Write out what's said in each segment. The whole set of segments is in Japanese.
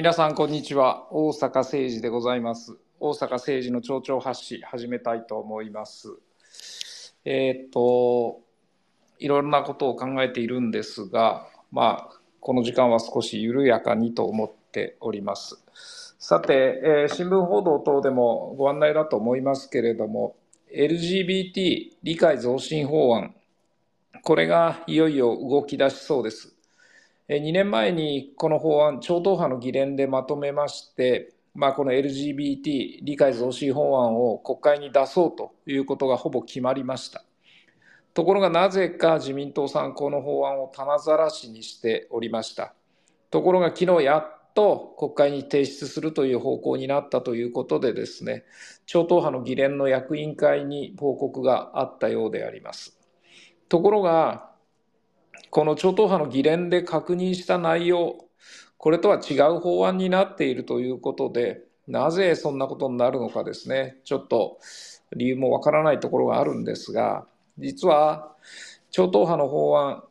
皆さん、こんにちは。大阪誠治でございます。大阪誠治の町長発信、始めたいと思います。えーっと、いろんなことを考えているんですが、まあ、この時間は少し緩やかにと思っております。さて、えー新聞報道等でもご案内だと思いますけれども、LGBT 理解増進法案、これがいよいよ動き出しそうです。2年前にこの法案、超党派の議連でまとめまして、まあ、この LGBT 理解増進法案を国会に出そうということがほぼ決まりました。ところがなぜか自民党さん、この法案を棚ざらしにしておりました。ところが昨日やっと国会に提出するという方向になったということでですね、超党派の議連の役員会に報告があったようであります。ところが、この超党派の議連で確認した内容、これとは違う法案になっているということで、なぜそんなことになるのかですね、ちょっと理由もわからないところがあるんですが、実は超党派の法案、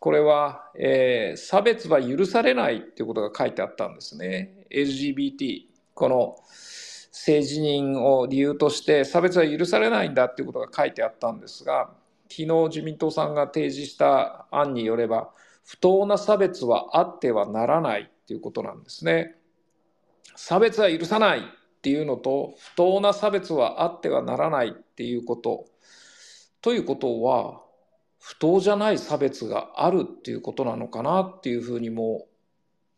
これは、えー差別は許されないということが書いてあったんですね。LGBT、この性自認を理由として差別は許されないんだということが書いてあったんですが、昨日自民党さんが提示した案によれば、不当な差別はあってはならないということなんですね。差別は許さないっていうのと、不当な差別はあってはならないっていうこと。ということは、不当じゃない差別があるっていうことなのかなっていうふうにも、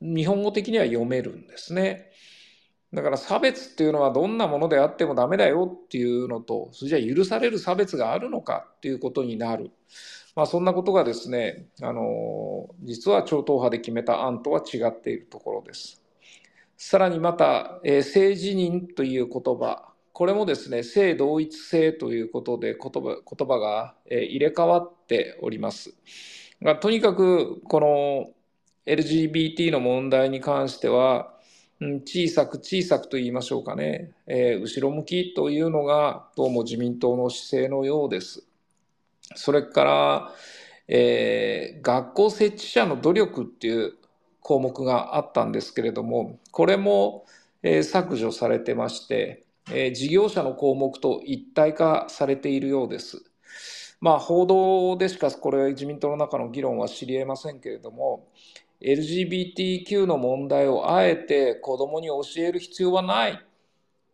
日本語的には読めるんですね。だから差別っていうのはどんなものであってもダメだよっていうのと、それじゃあ許される差別があるのかっていうことになる。まあそんなことがですね、あの、実は超党派で決めた案とは違っているところです。さらにまた、えー性自認という言葉、これもですね、性同一性ということで言葉言葉がえー入れ替わっております。がとにかく、この LGBT の問題に関しては、うん小さく小さくと言いましょうかね、えー後ろ向きというのがどうも自民党の姿勢のようです。それから、えー学校設置者の努力っていう項目があったんですけれども、これも、えー削除されてまして、えー事業者の項目と一体化されているようです。まあ、報道でしかこれ自民党の中の議論は知り得ませんけれども、LGBTQ の問題をあえて子どもに教える必要はない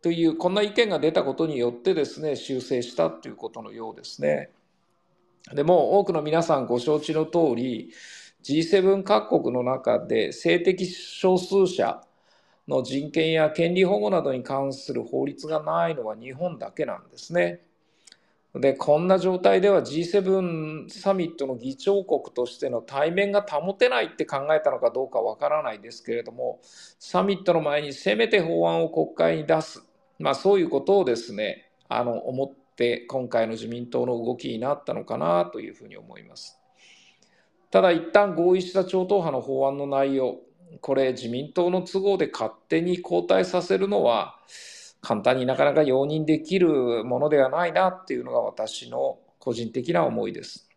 という、こんな意見が出たことによってですね、修正したということのようですね。でも多くの皆さんご承知の通り、G7 各国の中で性的少数者の人権や権利保護などに関する法律がないのは日本だけなんですね。で、こんな状態では G7 サミットの議長国としての対面が保てないって考えたのかどうかわからないですけれども、サミットの前にせめて法案を国会に出す。まあそういうことをですね、あの、思って今回の自民党の動きになったのかなというふうに思います。ただ一旦合意した超党派の法案の内容、これ自民党の都合で勝手に後退させるのは簡単になかなか容認できるものではないなっていうのが私の個人的な思いです。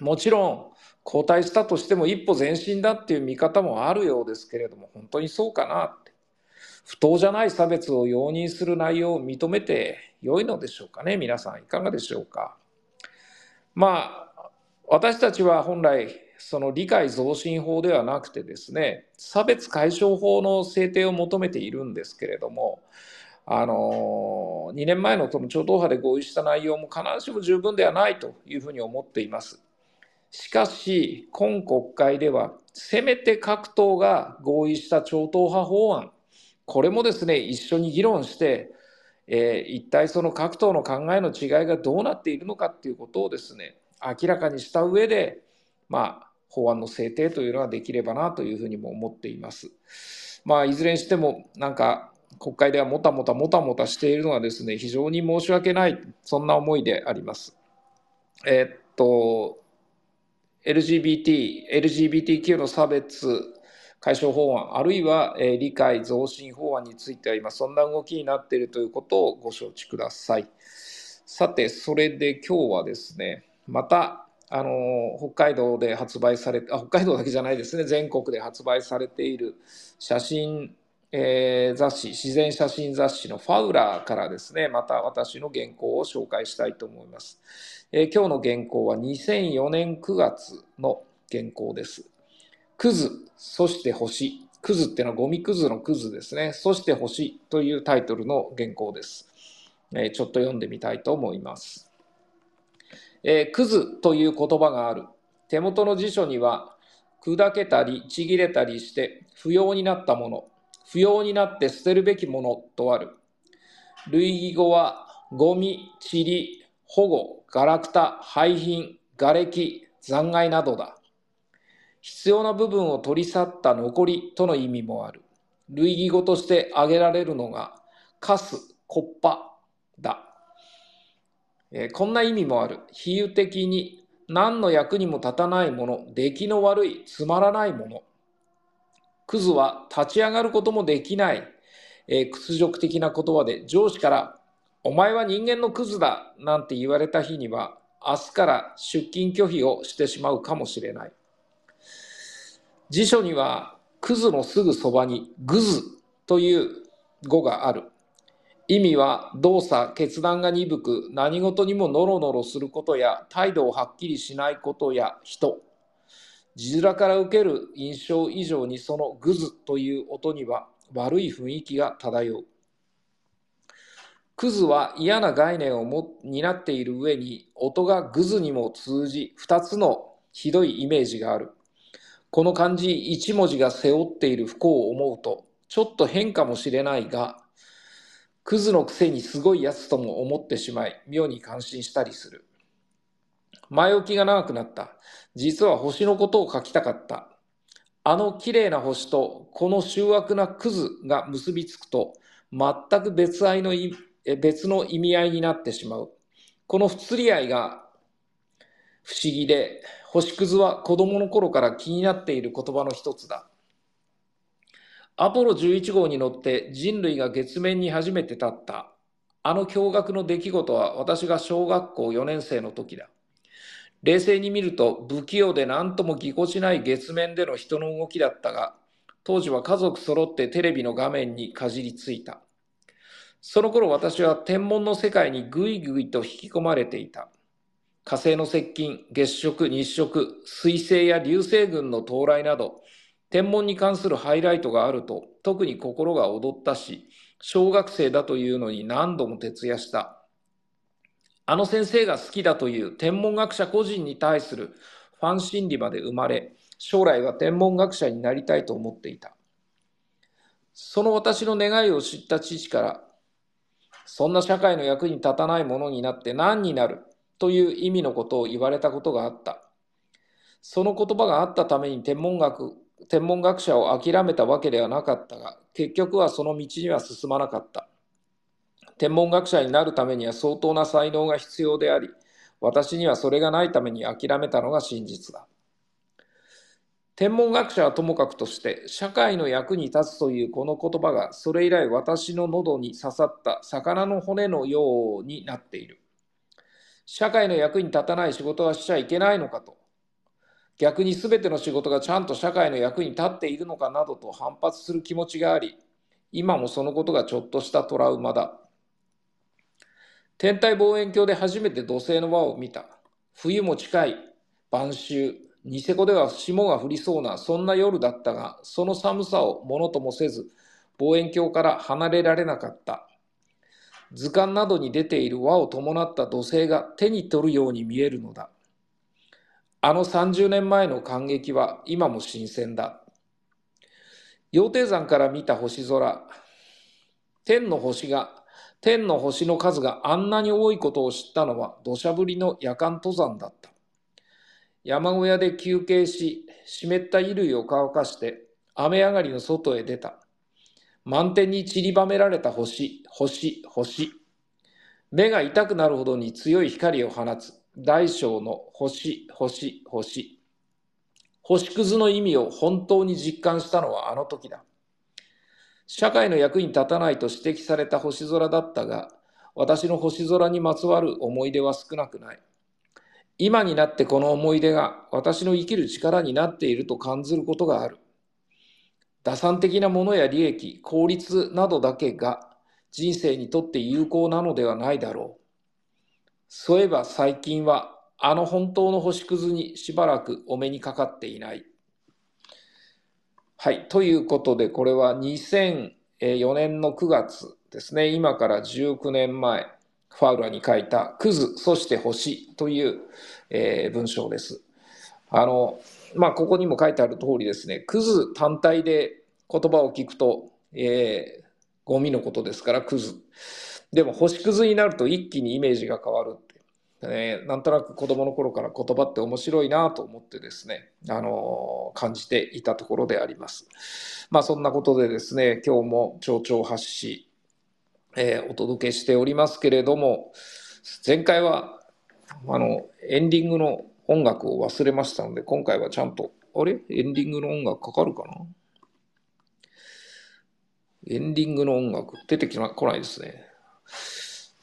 もちろん後退したとしても一歩前進だっていう見方もあるようですけれども本当にそうかなって。不当じゃない差別を容認する内容を認めて良いのでしょうかね。皆さんいかがでしょうか。まあ私たちは本来その理解増進法ではなくてですね差別解消法の制定を求めているんですけれどもあの2年前のその超党派で合意した内容も必ずしも十分ではないというふうに思っています。しかし今国会ではせめて各党が合意した超党派法案これもですね一緒に議論して、えー一体その各党の考えの違いがどうなっているのかっていうことをですね明らかにした上でまあ法案の制定というのができればなというふうにも思っています。まあいずれにしてもなんか国会ではもたもたもたもたしているのはですね非常に申し訳ないそんな思いであります。えっと LGBT、LGBTQ の差別解消法案、あるいは、えー理解増進法案については今そんな動きになっているということをご承知ください。さて、それで今日はですね、またあの北海道で発売されあ北海道だけじゃないですね全国で発売されている写真、えー、雑誌自然写真雑誌のファウラーからですねまた私の原稿を紹介したいと思います、えー、今日の原稿は2004年9月の原稿です。クズそして星。クズっていうのはゴミクズのクズですね。そして星というタイトルの原稿です、えー、ちょっと読んでみたいと思います。えー、クズという言葉がある。手元の辞書には、砕けたりちぎれたりして不要になったもの、不要になって捨てるべきものとある。類義語は、ゴミ、塵、保護、ガラクタ、廃品、瓦礫、残骸などだ。必要な部分を取り去った残りとの意味もある。類義語として挙げられるのが、カス、コッパだ。えー、こんな意味もある。比喩的に何の役にも立たないもの、出来の悪い、つまらないもの。クズは立ち上がることもできない、えー、屈辱的な言葉で上司から、お前は人間のクズだなんて言われた日には、明日から出勤拒否をしてしまうかもしれない。辞書には、クズのすぐそばにグズという語がある。意味は動作、決断が鈍く、何事にもノロノロすることや、態度をはっきりしないことや人。字面から受ける印象以上にそのグズという音には悪い雰囲気が漂う。クズは嫌な概念をも担っている上に音がグズにも通じ二つのひどいイメージがある。この漢字一文字が背負っている不幸を思うとちょっと変かもしれないがクズのくせにすごいやつとも思ってしまい、妙に感心したりする。前置きが長くなった。実は星のことを書きたかった。あの綺麗な星とこの醜悪なクズが結びつくと、全く別愛の別の意味合いになってしまう。この不釣り合いが不思議で、星屑は子供の頃から気になっている言葉の一つだ。アポロ11号に乗って人類が月面に初めて立った。あの驚愕の出来事は私が小学校4年生の時だ。冷静に見ると不器用で何ともぎこちない月面での人の動きだったが、当時は家族揃ってテレビの画面にかじりついた。その頃私は天文の世界にぐいぐいと引き込まれていた。火星の接近、月食、日食、水星や流星群の到来など、天文に関するハイライトがあると特に心が躍ったし、小学生だというのに何度も徹夜した。あの先生が好きだという天文学者個人に対するファン心理まで生まれ、将来は天文学者になりたいと思っていた。その私の願いを知った父から、そんな社会の役に立たないものになって何になるという意味のことを言われたことがあった。その言葉があったために天文学天文学者を諦めたわけではなかったが、結局はその道には進まなかった。天文学者になるためには相当な才能が必要であり、私にはそれがないために諦めたのが真実だ。天文学者はともかくとして、社会の役に立つというこの言葉が、それ以来私の喉に刺さった魚の骨のようになっている。社会の役に立たない仕事はしちゃいけないのかと。逆に全ての仕事がちゃんと社会の役に立っているのかなどと反発する気持ちがあり、今もそのことがちょっとしたトラウマだ。天体望遠鏡で初めて土星の輪を見た。冬も近い。晩秋。ニセコでは霜が降りそうな、そんな夜だったが、その寒さをものともせず、望遠鏡から離れられなかった。図鑑などに出ている輪を伴った土星が手に取るように見えるのだ。あの30年前の感激は今も新鮮だ。羊蹄山から見た星空、天の星が、天の星の数があんなに多いことを知ったのは土砂降りの夜間登山だった。山小屋で休憩し、湿った衣類を乾かして雨上がりの外へ出た。満天に散りばめられた星、星、星。目が痛くなるほどに強い光を放つ。大小の星、星、星。星屑の意味を本当に実感したのはあの時だ。社会の役に立たないと指摘された星空だったが、私の星空にまつわる思い出は少なくない。今になってこの思い出が私の生きる力になっていると感じることがある。打算的なものや利益、効率などだけが人生にとって有効なのではないだろう。そういえば最近はあの本当の星屑にしばらくお目にかかっていない。はい。ということで、これは2004年の9月ですね。今から19年前、ファウラーに書いた、クズ、そして星という、えー、文章です。あの、まあ、ここにも書いてある通りですね、クズ単体で言葉を聞くと、えー、ゴミのことですから、クズ。でも、星屑になると一気にイメージが変わる。えー、なんとなく子供の頃から言葉って面白いなと思ってですね、あのー、感じていたところであります。まあそんなことでですね、今日も蝶々発し、えー、お届けしておりますけれども、前回は、あの、エンディングの音楽を忘れましたので、今回はちゃんと、あれ？エンディングの音楽かかるかな？エンディングの音楽出てきな来ないですね。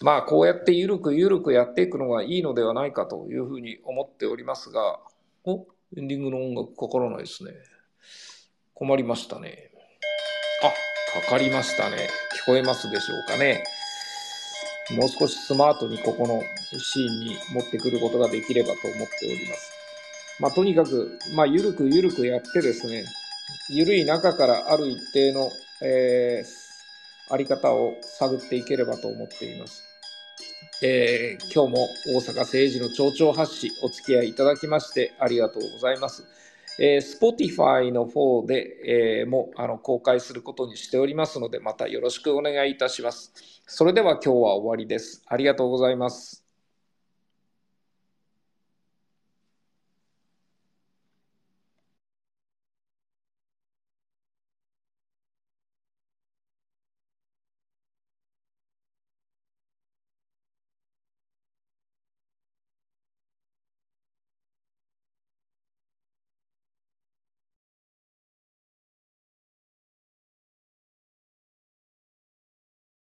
まあ、こうやってゆるくゆるくやっていくのがいいのではないかというふうに思っておりますが、おエンディングの音楽かからないですね。困りましたね。あ、かかりましたね。聞こえますでしょうかね。もう少しスマートにここのシーンに持ってくることができればと思っております。まあ、とにかく、まあ、ゆるくゆるくやってですね、ゆるい中からある一定の、えー、あり方を探っていければと思っています。えー、今日も大阪政治の町長発信お付き合いいただきましてありがとうございます。えー、Spotify の方で、えー、もあの公開することにしておりますので、またよろしくお願いいたします。それでは今日は終わりです。ありがとうございます。